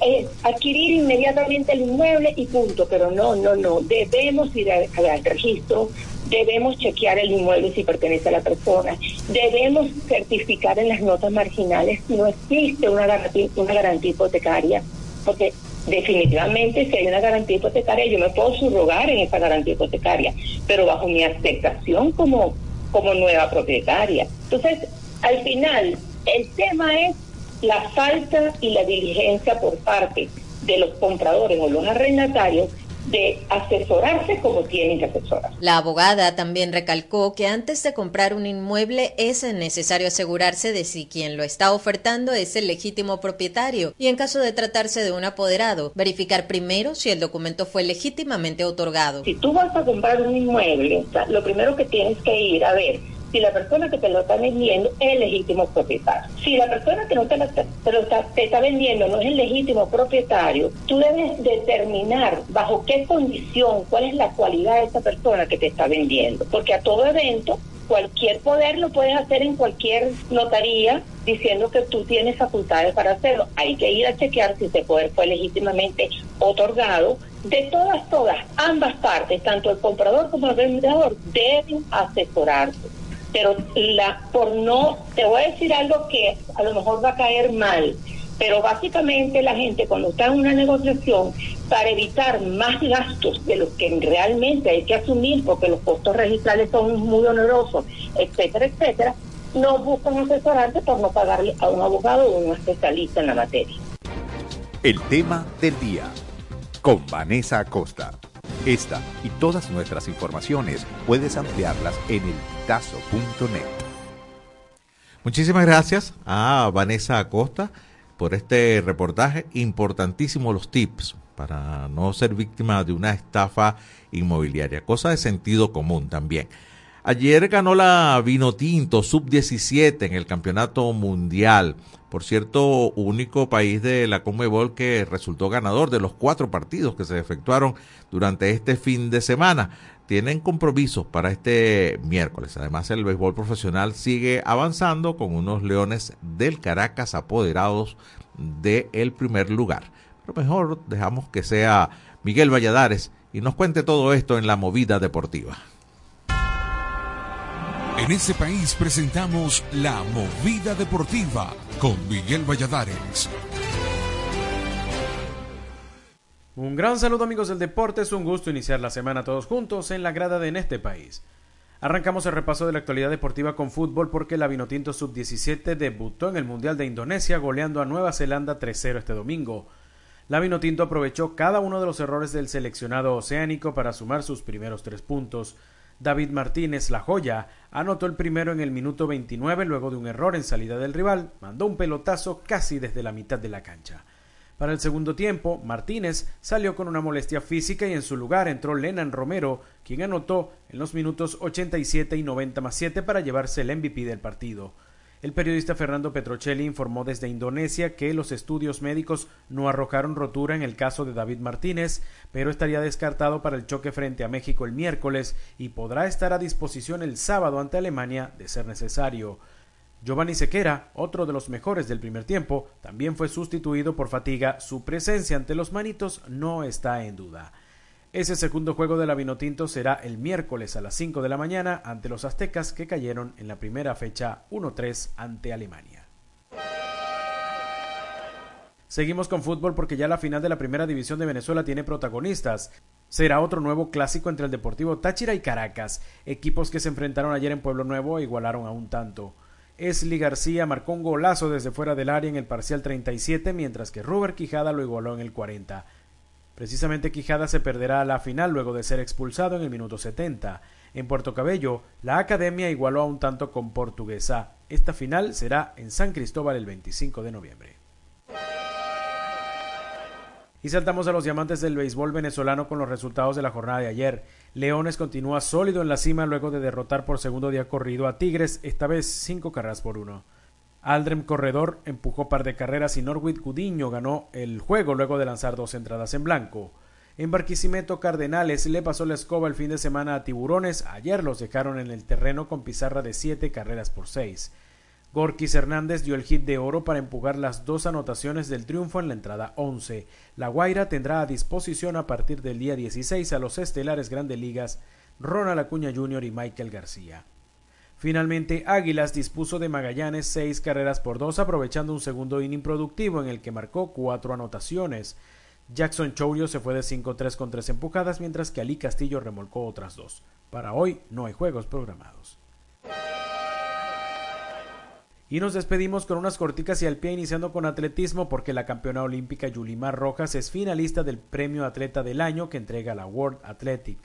eh, adquirir inmediatamente el inmueble y punto, pero no, no, no, debemos ir al, al registro, debemos chequear el inmueble si pertenece a la persona, debemos certificar en las notas marginales si no existe una garantía, una garantía hipotecaria, porque definitivamente si hay una garantía hipotecaria yo me puedo subrogar en esa garantía hipotecaria, pero bajo mi aceptación como, como nueva propietaria. Entonces, al final, el tema es la falta y la diligencia por parte de los compradores o los arrendatarios de asesorarse como tienen que asesorar. La abogada también recalcó que antes de comprar un inmueble es necesario asegurarse de si quien lo está ofertando es el legítimo propietario y en caso de tratarse de un apoderado, verificar primero si el documento fue legítimamente otorgado. Si tú vas a comprar un inmueble, lo primero que tienes que ir a ver si la persona que te lo está vendiendo es legítimo propietario. Si la persona que no te, lo está, te está vendiendo no es el legítimo propietario, tú debes determinar bajo qué condición, cuál es la cualidad de esa persona que te está vendiendo. Porque a todo evento, cualquier poder lo puedes hacer en cualquier notaría diciendo que tú tienes facultades para hacerlo. Hay que ir a chequear si ese poder fue legítimamente otorgado. De todas, todas, ambas partes, tanto el comprador como el vendedor, deben asesorarse pero la por no te voy a decir algo que a lo mejor va a caer mal pero básicamente la gente cuando está en una negociación para evitar más gastos de los que realmente hay que asumir porque los costos registrales son muy onerosos etcétera etcétera no buscan asesorarse por no pagarle a un abogado o un especialista en la materia. El tema del día con Vanessa Acosta esta y todas nuestras informaciones puedes ampliarlas en eltazo.net. Muchísimas gracias a Vanessa Acosta por este reportaje. Importantísimo los tips para no ser víctima de una estafa inmobiliaria. Cosa de sentido común también. Ayer ganó la Vinotinto Sub-17 en el Campeonato Mundial. Por cierto, único país de la Conmebol que resultó ganador de los cuatro partidos que se efectuaron durante este fin de semana. Tienen compromisos para este miércoles. Además, el béisbol profesional sigue avanzando con unos Leones del Caracas apoderados del primer lugar. Pero mejor dejamos que sea Miguel Valladares y nos cuente todo esto en la movida deportiva. En ese país presentamos La Movida Deportiva con Miguel Valladares. Un gran saludo amigos del deporte, es un gusto iniciar la semana todos juntos en la grada de En este país. Arrancamos el repaso de la actualidad deportiva con fútbol porque la Vinotinto Sub-17 debutó en el Mundial de Indonesia goleando a Nueva Zelanda 3-0 este domingo. La Vinotinto aprovechó cada uno de los errores del seleccionado oceánico para sumar sus primeros tres puntos. David Martínez, la joya, anotó el primero en el minuto 29 luego de un error en salida del rival, mandó un pelotazo casi desde la mitad de la cancha. Para el segundo tiempo, Martínez salió con una molestia física y en su lugar entró Lenan Romero, quien anotó en los minutos 87 y 90 más 7 para llevarse el MVP del partido. El periodista Fernando Petrocelli informó desde Indonesia que los estudios médicos no arrojaron rotura en el caso de David Martínez, pero estaría descartado para el choque frente a México el miércoles y podrá estar a disposición el sábado ante Alemania de ser necesario. Giovanni Sequera, otro de los mejores del primer tiempo, también fue sustituido por fatiga. Su presencia ante los manitos no está en duda. Ese segundo juego de la Vinotinto será el miércoles a las 5 de la mañana ante los aztecas que cayeron en la primera fecha 1-3 ante Alemania. Seguimos con fútbol porque ya la final de la primera división de Venezuela tiene protagonistas. Será otro nuevo clásico entre el Deportivo Táchira y Caracas, equipos que se enfrentaron ayer en Pueblo Nuevo e igualaron a un tanto. Esli García marcó un golazo desde fuera del área en el parcial 37, mientras que Robert Quijada lo igualó en el 40. Precisamente Quijada se perderá a la final luego de ser expulsado en el minuto 70. En Puerto Cabello, la academia igualó a un tanto con Portuguesa. Esta final será en San Cristóbal el 25 de noviembre. Y saltamos a los diamantes del béisbol venezolano con los resultados de la jornada de ayer. Leones continúa sólido en la cima luego de derrotar por segundo día corrido a Tigres, esta vez cinco carreras por uno. Aldrem Corredor empujó par de carreras y Norwid Gudiño ganó el juego luego de lanzar dos entradas en blanco. En Barquisimeto Cardenales le pasó la escoba el fin de semana a Tiburones, ayer los dejaron en el terreno con pizarra de siete carreras por seis. Gorkis Hernández dio el hit de oro para empujar las dos anotaciones del triunfo en la entrada 11. La Guaira tendrá a disposición a partir del día 16 a los estelares Grandes Ligas Ronald Acuña Jr. y Michael García. Finalmente, Águilas dispuso de Magallanes seis carreras por dos, aprovechando un segundo inning productivo en el que marcó cuatro anotaciones. Jackson Chourio se fue de 5-3 con tres empujadas, mientras que Ali Castillo remolcó otras dos. Para hoy no hay juegos programados. Y nos despedimos con unas corticas y al pie iniciando con atletismo porque la campeona olímpica Yulimar Rojas es finalista del premio Atleta del Año que entrega la World Athletic.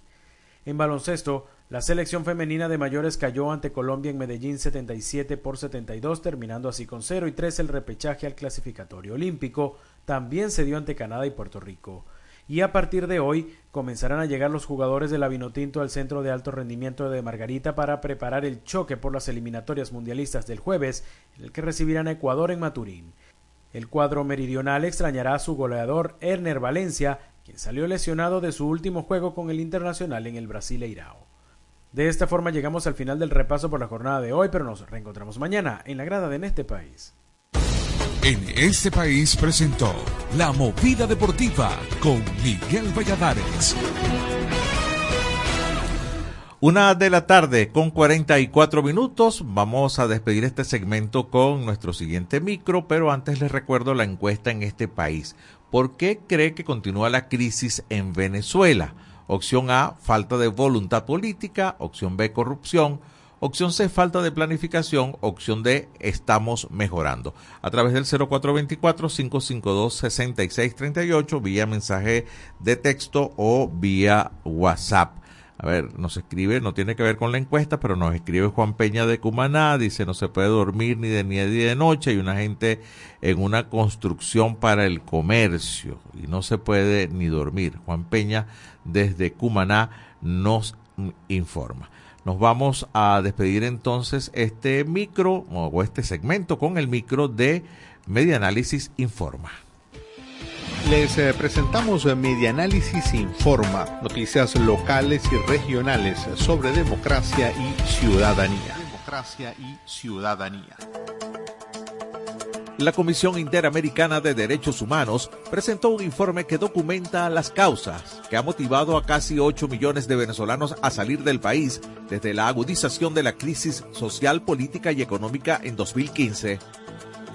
En baloncesto, la selección femenina de mayores cayó ante Colombia en Medellín 77 por 72, terminando así con 0 y 3 el repechaje al clasificatorio olímpico. También se dio ante Canadá y Puerto Rico. Y a partir de hoy comenzarán a llegar los jugadores del Avinotinto al centro de alto rendimiento de Margarita para preparar el choque por las eliminatorias mundialistas del jueves, en el que recibirán a Ecuador en Maturín. El cuadro meridional extrañará a su goleador Erner Valencia, quien salió lesionado de su último juego con el Internacional en el Brasileirao. De esta forma llegamos al final del repaso por la jornada de hoy, pero nos reencontramos mañana en la grada de En este país. En este país presentó La Movida Deportiva con Miguel Valladares. Una de la tarde con 44 minutos. Vamos a despedir este segmento con nuestro siguiente micro, pero antes les recuerdo la encuesta en este país. ¿Por qué cree que continúa la crisis en Venezuela? Opción A, falta de voluntad política. Opción B, corrupción. Opción C, falta de planificación. Opción D, estamos mejorando. A través del 0424-552-6638, vía mensaje de texto o vía WhatsApp. A ver, nos escribe, no tiene que ver con la encuesta, pero nos escribe Juan Peña de Cumaná, dice no se puede dormir ni de ni de de noche, hay una gente en una construcción para el comercio y no se puede ni dormir. Juan Peña desde Cumaná nos informa. Nos vamos a despedir entonces este micro o este segmento con el micro de Media Análisis Informa. Les eh, presentamos eh, Medianálisis Informa, noticias locales y regionales sobre democracia y ciudadanía. Democracia y ciudadanía. La Comisión Interamericana de Derechos Humanos presentó un informe que documenta las causas que ha motivado a casi 8 millones de venezolanos a salir del país desde la agudización de la crisis social, política y económica en 2015.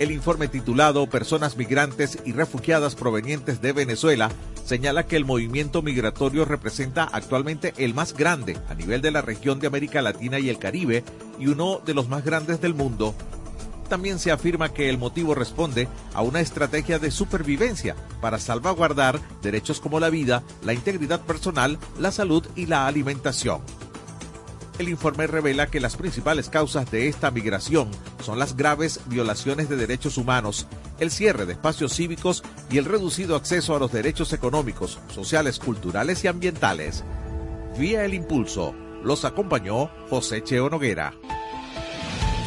El informe titulado Personas migrantes y refugiadas provenientes de Venezuela señala que el movimiento migratorio representa actualmente el más grande a nivel de la región de América Latina y el Caribe y uno de los más grandes del mundo. También se afirma que el motivo responde a una estrategia de supervivencia para salvaguardar derechos como la vida, la integridad personal, la salud y la alimentación. El informe revela que las principales causas de esta migración son las graves violaciones de derechos humanos, el cierre de espacios cívicos y el reducido acceso a los derechos económicos, sociales, culturales y ambientales. Vía el impulso, los acompañó José Cheo Noguera.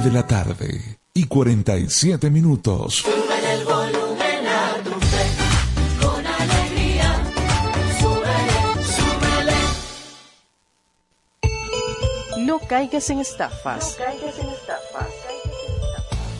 Una de la tarde y 47 minutos. Sube el volumen a tu fe, con alegría. Súbele, súbele. No caigas en estafas.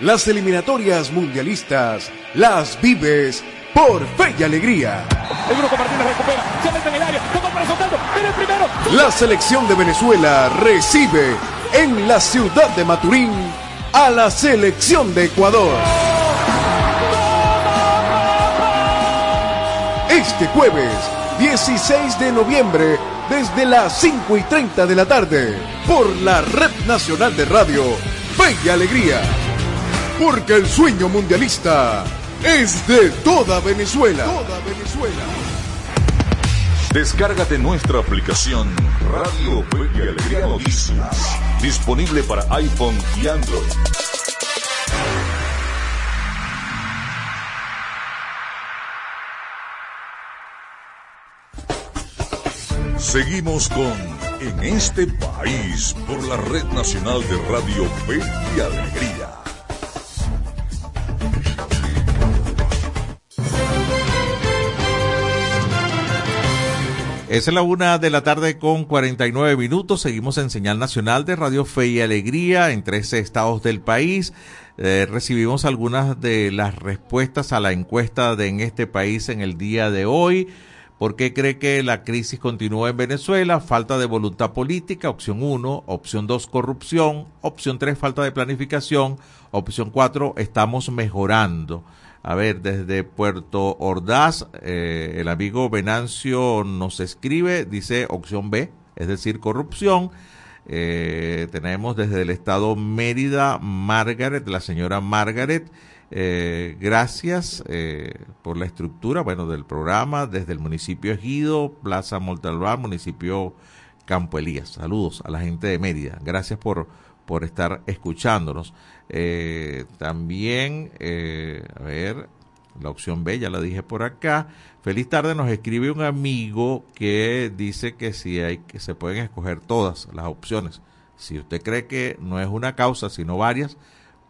Las eliminatorias mundialistas las vives por Fe y Alegría. El Grupo Martínez recupera, se mete en el área, tocó para soltando, viene el primero. La selección de Venezuela recibe en la ciudad de Maturín a la selección de Ecuador. Este jueves, 16 de noviembre, desde las 5 y 30 de la tarde, por la Red Nacional de Radio Fe y Alegría. Porque el sueño mundialista es de toda Venezuela. Toda Venezuela. Descárgate nuestra aplicación Radio Fe y Alegría Noticias, disponible para iPhone y Android. Seguimos con En este país por la Red Nacional de Radio Fe y Alegría. Es la una de la tarde con 49 minutos. Seguimos en señal nacional de Radio Fe y Alegría en 13 estados del país. Eh, recibimos algunas de las respuestas a la encuesta de en este país en el día de hoy. ¿Por qué cree que la crisis continúa en Venezuela? Falta de voluntad política, opción 1. Opción 2, corrupción. Opción 3, falta de planificación. Opción 4, estamos mejorando. A ver, desde Puerto Ordaz, eh, el amigo Venancio nos escribe, dice opción B, es decir, corrupción. Eh, tenemos desde el estado Mérida, Margaret, la señora Margaret. Eh, gracias eh, por la estructura, bueno, del programa desde el municipio Ejido, Plaza Montalbán, municipio Campo Elías. Saludos a la gente de Mérida. Gracias por, por estar escuchándonos. Eh, también, eh, a ver, la opción B, ya la dije por acá. Feliz tarde, nos escribe un amigo que dice que si hay que se pueden escoger todas las opciones. Si usted cree que no es una causa, sino varias,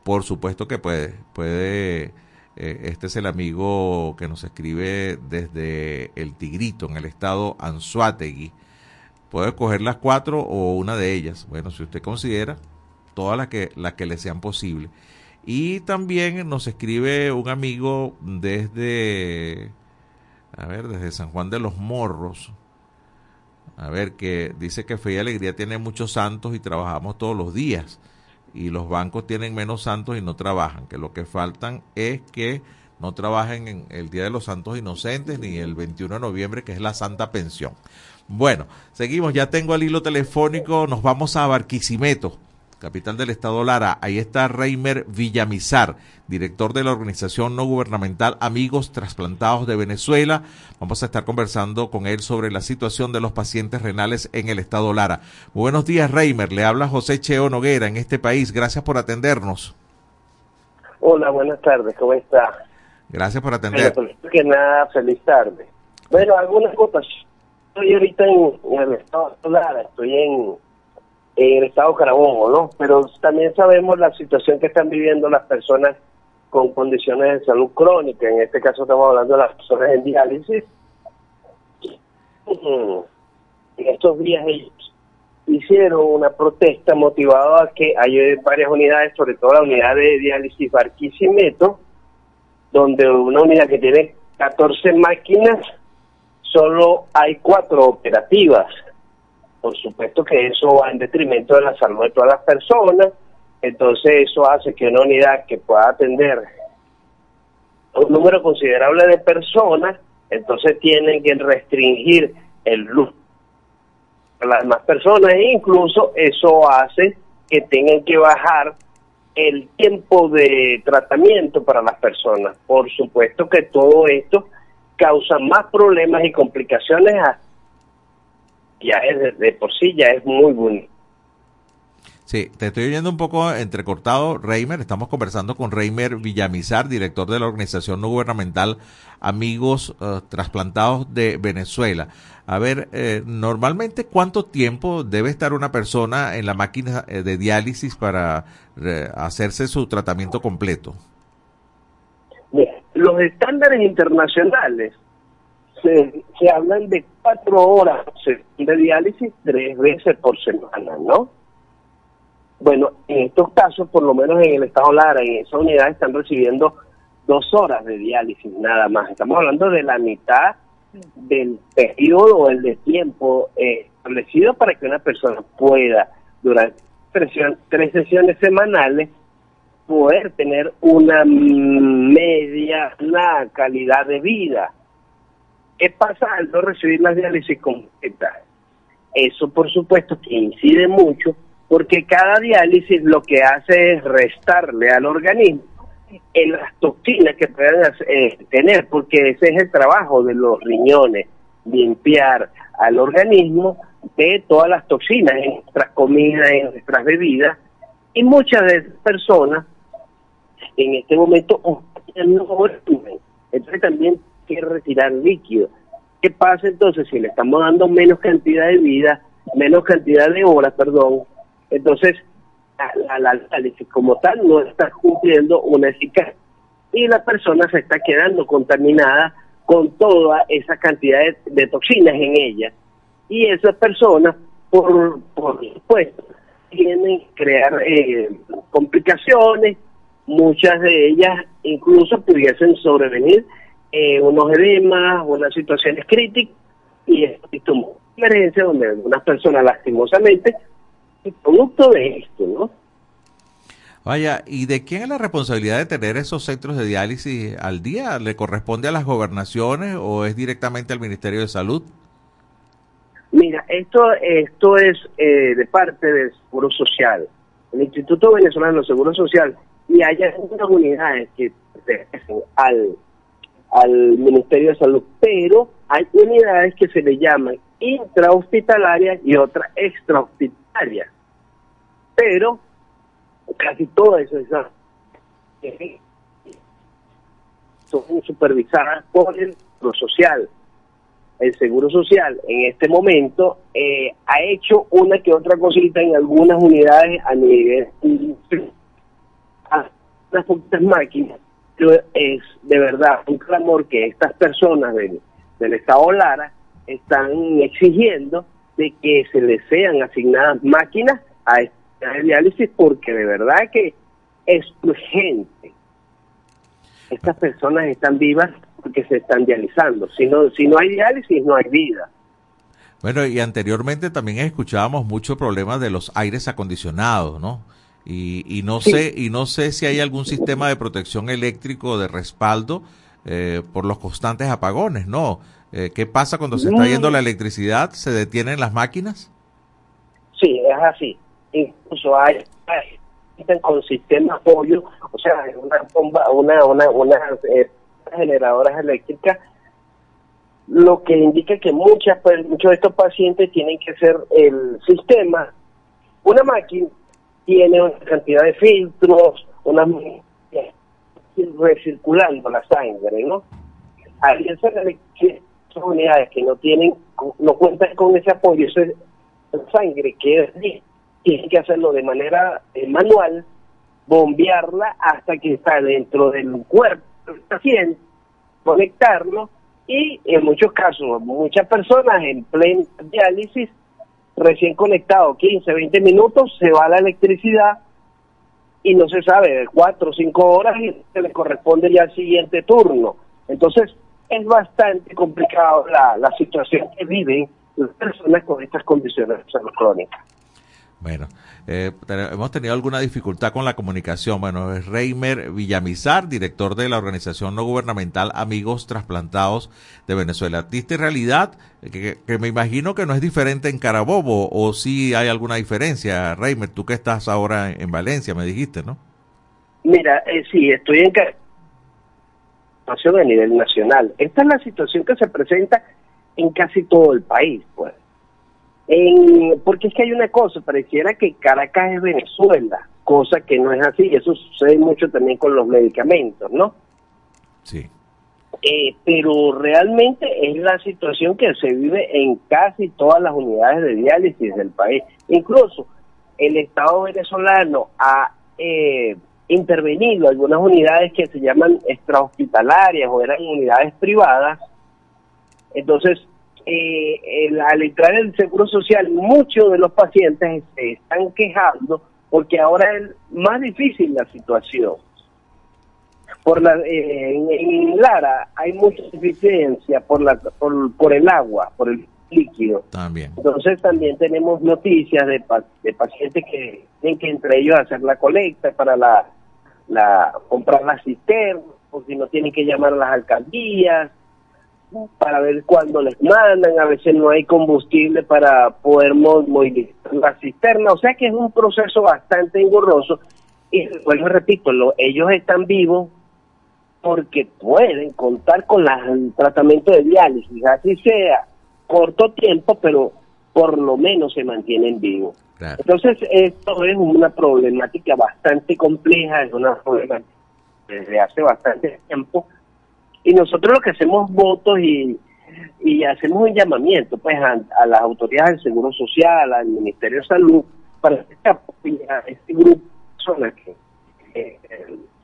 por supuesto que puede. Puede, eh, este es el amigo que nos escribe desde el Tigrito, en el estado Anzuategui. Puede escoger las cuatro o una de ellas. Bueno, si usted considera todas las que, las que le sean posible. Y también nos escribe un amigo desde, a ver, desde San Juan de los Morros. A ver, que dice que Fe y Alegría tiene muchos santos y trabajamos todos los días. Y los bancos tienen menos santos y no trabajan. Que lo que faltan es que no trabajen en el Día de los Santos Inocentes ni el 21 de noviembre, que es la Santa Pensión. Bueno, seguimos. Ya tengo el hilo telefónico. Nos vamos a Barquisimeto capital del estado Lara. Ahí está Reimer Villamizar, director de la organización no gubernamental Amigos Trasplantados de Venezuela. Vamos a estar conversando con él sobre la situación de los pacientes renales en el estado Lara. Muy buenos días, Reimer. Le habla José Cheo Noguera en este país. Gracias por atendernos. Hola, buenas tardes, ¿cómo está? Gracias por atender. Bueno, pues, que nada, feliz tarde. Bueno, algunas cosas. Estoy ahorita en, en el estado Lara, estoy en, en el estado Carabobo, ¿no? Pero también sabemos la situación que están viviendo las personas con condiciones de salud crónica. En este caso estamos hablando de las personas en diálisis. Mm, En estos días ellos hicieron una protesta motivada a que hay varias unidades, sobre todo la unidad de diálisis Barquisimeto, donde una unidad que tiene 14 máquinas, solo hay cuatro operativas por supuesto que eso va en detrimento de la salud de todas las personas, entonces eso hace que una unidad que pueda atender un número considerable de personas, entonces tienen que restringir el luz a las demás personas e incluso eso hace que tengan que bajar el tiempo de tratamiento para las personas. Por supuesto que todo esto causa más problemas y complicaciones a ya es de, de por sí ya es muy bonito. Sí, te estoy oyendo un poco entrecortado, Reimer. Estamos conversando con Reimer Villamizar, director de la organización no gubernamental Amigos eh, Trasplantados de Venezuela. A ver, eh, normalmente, ¿cuánto tiempo debe estar una persona en la máquina eh, de diálisis para eh, hacerse su tratamiento completo? Mira, Los estándares internacionales se, hablan de cuatro horas de diálisis tres veces por semana, ¿no? Bueno, en estos casos, por lo menos en el estado Lara, en esa unidad están recibiendo dos horas de diálisis nada más. Estamos hablando de la mitad del periodo o el de tiempo eh, establecido para que una persona pueda, durante tres, tres sesiones semanales, poder tener una media, una calidad de vida. ¿Qué pasa al no recibir la diálisis completa? Eso, por supuesto, que incide mucho porque cada diálisis lo que hace es restarle al organismo en las toxinas que puedan eh, tener, porque ese es el trabajo de los riñones, limpiar al organismo de todas las toxinas en nuestras comidas, en nuestras bebidas, y muchas de esas personas en este momento entonces también quiere retirar líquido. ¿Qué pasa entonces si le estamos dando menos cantidad de vida, menos cantidad de horas, perdón? Entonces, la, la, como tal no está cumpliendo una eficacia y la persona se está quedando contaminada con toda esa cantidad de, toxinas en ella. Y esas personas, por, por supuesto, tienen que crear eh, complicaciones, muchas de ellas incluso pudiesen sobrevenir eh, unos edemas, unas situaciones críticas y esto emergencia donde algunas personas lastimosamente producto de esto, ¿no? Vaya, ¿y de quién es la responsabilidad de tener esos centros de diálisis al día? ¿Le corresponde a las gobernaciones o es directamente al Ministerio de Salud? Mira, esto, esto es eh, de parte del Seguro Social, el Instituto Venezolano de Seguro Social, y hay algunas unidades que pertenecen al, al Ministerio de Salud, pero hay unidades que se le llaman intrahospitalarias y otras extrahospitalarias. Pero casi todas esas son supervisadas por el Seguro Social. El Seguro Social en este momento eh, ha hecho una que otra cosita en algunas unidades a nivel a unas poquitas máquinas, es de verdad un clamor que estas personas del, del Estado Lara están exigiendo de que se les sean asignadas máquinas a esta diálisis porque de verdad que es urgente. Estas personas están vivas porque se están dializando. Si no, si no hay diálisis, no hay vida. Bueno, y anteriormente también escuchábamos muchos problemas de los aires acondicionados, ¿no? Y, y no sé y no sé si hay algún sistema de protección eléctrico de respaldo eh, por los constantes apagones, ¿no? Eh, ¿Qué pasa cuando se está yendo la electricidad? ¿Se detienen las máquinas? Sí, es así. Incluso hay, hay con sistema apoyo, o sea, una bomba, una, una, una eh, generadoras eléctricas, lo que indica que muchas, pues, muchos de estos pacientes tienen que ser el sistema. Una máquina tiene una cantidad de filtros, una recirculando la sangre, ¿no? Hay esas unidades que no tienen, no cuentan con ese apoyo, esa sangre que es tienen que hacerlo de manera eh, manual, bombearla hasta que está dentro del cuerpo del paciente, conectarlo y en muchos casos, muchas personas en plena diálisis, recién conectado 15, 20 minutos, se va la electricidad y no se sabe, de 4 o 5 horas y se le corresponde ya el siguiente turno. Entonces, es bastante complicado la, la situación que viven las personas con estas condiciones de. Bueno, eh, hemos tenido alguna dificultad con la comunicación. Bueno, es Reimer Villamizar, director de la organización no gubernamental Amigos Trasplantados de Venezuela. ¿Diste realidad? Que, que- me imagino que no es diferente en Carabobo, o sí hay alguna diferencia. Reimer, tú que estás ahora en, en Valencia, me dijiste, ¿no? Mira, eh, sí, estoy en situación a nivel nacional. Esta es la situación que se presenta en casi todo el país, pues. En, porque es que hay una cosa, pareciera que Caracas es Venezuela, cosa que no es así, eso sucede mucho también con los medicamentos, ¿no? Sí. Eh, pero realmente es la situación que se vive en casi todas las unidades de diálisis del país. Incluso el Estado venezolano ha eh, intervenido algunas unidades que se llaman extrahospitalarias o eran unidades privadas. Entonces, eh, el- al entrar el Seguro Social, muchos de los pacientes se están quejando porque ahora es más difícil la situación. Por la eh, en, en Lara hay mucha deficiencia por la por, por el agua por el líquido. También. entonces también tenemos noticias de, de pacientes que tienen que entre ellos hacer la colecta para la, la comprar la cisterna o si no tienen que llamar a las alcaldías para ver cuándo les mandan, a veces no hay combustible para poder mo- movilizar la cisterna, o sea que es un proceso bastante engorroso. Y vuelvo repito, lo- ellos están vivos porque pueden contar con la- el tratamiento de diálisis, así sea corto tiempo, pero por lo menos se mantienen vivos. Entonces, esto es una problemática bastante compleja, es una problemática desde hace bastante tiempo, y nosotros lo que hacemos votos y, y hacemos un llamamiento pues a, las autoridades del Seguro Social, al Ministerio de Salud, para que apoyen a este grupo de personas que eh,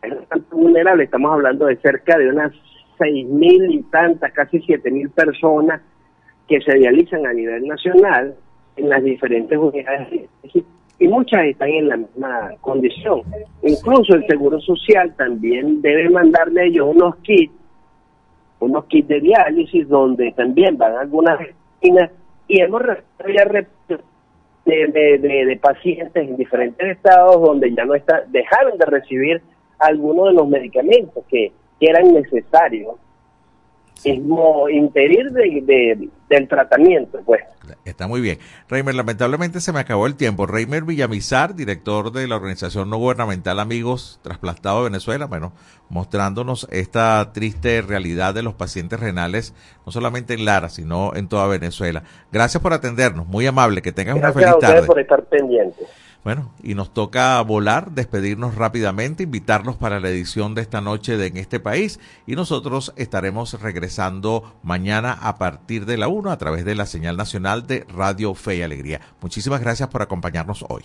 es bastante vulnerable, estamos hablando de cerca de unas seis mil y tantas, casi siete mil personas que se realizan a nivel nacional en las diferentes unidades y muchas están en la misma condición. Incluso el Seguro Social también debe mandarle a ellos unos kits, unos kits de diálisis donde también van algunas medicinas y hemos recibido de, de, de- de pacientes en diferentes estados donde ya no está, dejaron de recibir algunos de los medicamentos que, que eran necesarios. Impedir de, de- del tratamiento, pues. Está muy bien. Reimer, lamentablemente se me acabó el tiempo. Reimer Villamizar, director de la organización no gubernamental Amigos Trasplantados de Venezuela, bueno, mostrándonos esta triste realidad de los pacientes renales, no solamente en Lara, sino en toda Venezuela. Gracias por atendernos, muy amable, que tengas una Gracias feliz tarde. por estar pendientes. Bueno, y nos toca volar, despedirnos rápidamente, invitarlos para la edición de esta noche de En este país y nosotros estaremos regresando mañana a partir de la 1 a través de la señal nacional de Radio Fe y Alegría. Muchísimas gracias por acompañarnos hoy.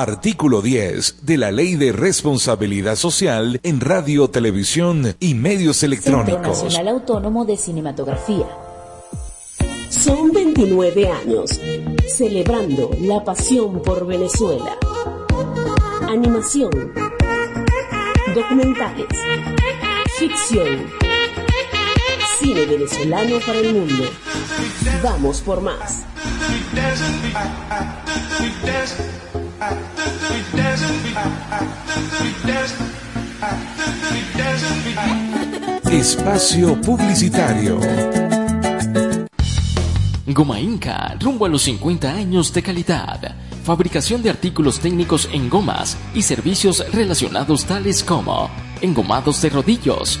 Artículo 10 de la Ley de Responsabilidad Social en Radio, Televisión y Medios Centro Electrónicos. Nacional Autónomo de Cinematografía. Son 29 años celebrando la pasión por Venezuela. Animación, documentales, ficción, cine venezolano para el mundo. Vamos por más. Espacio Publicitario. Goma Inca, rumbo a los 50 años de calidad. Fabricación de artículos técnicos en gomas y servicios relacionados tales como engomados de rodillos,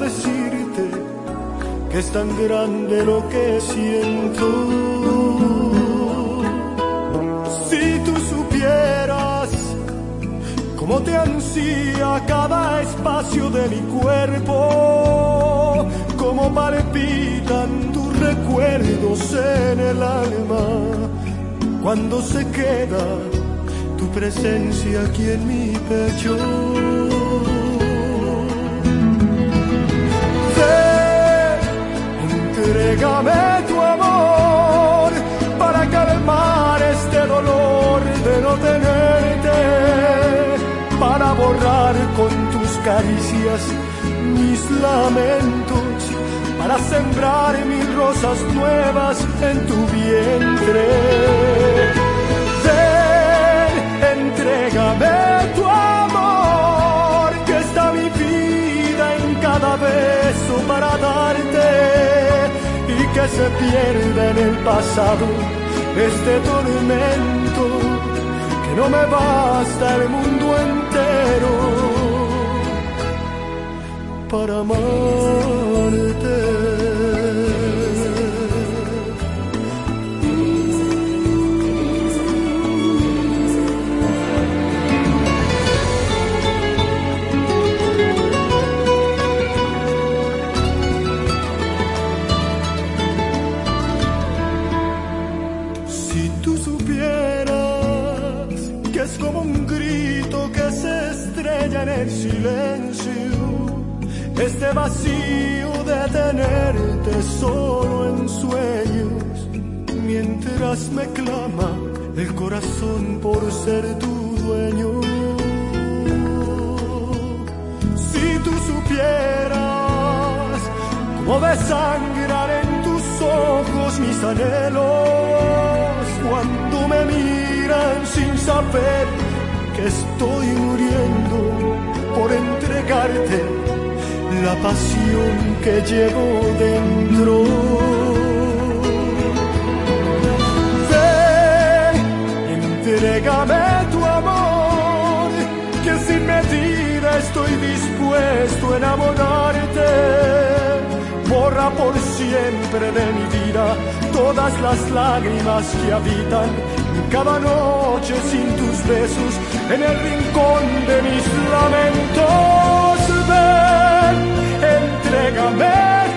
Decirte que es tan grande lo que siento. Si tú supieras cómo te ansía cada espacio de mi cuerpo, cómo palpitan tus recuerdos en el alma, cuando se queda tu presencia aquí en mi pecho. Entrégame tu amor para calmar este dolor de no tenerte para borrar con tus caricias mis lamentos, para sembrar mil rosas nuevas en tu vientre. Ven, entrégame tu amor, que está mi vida en cada beso para que se pierda en el pasado este tormento que no me basta el mundo entero para amarte. El silencio, este vacío de tenerte solo en sueños, mientras me clama el corazón por ser tu dueño. Si tú supieras cómo desangrar en anhelos cuando me miran sin saber que estoy muriendo por entregarte la pasión que llevo dentro. Ven, entrégame tu amor, que sin medida estoy dispuesto a enamorarte borra por siempre de mi vida todas las lágrimas que habitan cada noche sin tus besos en el rincón de mis lamentos. Ven, entrégame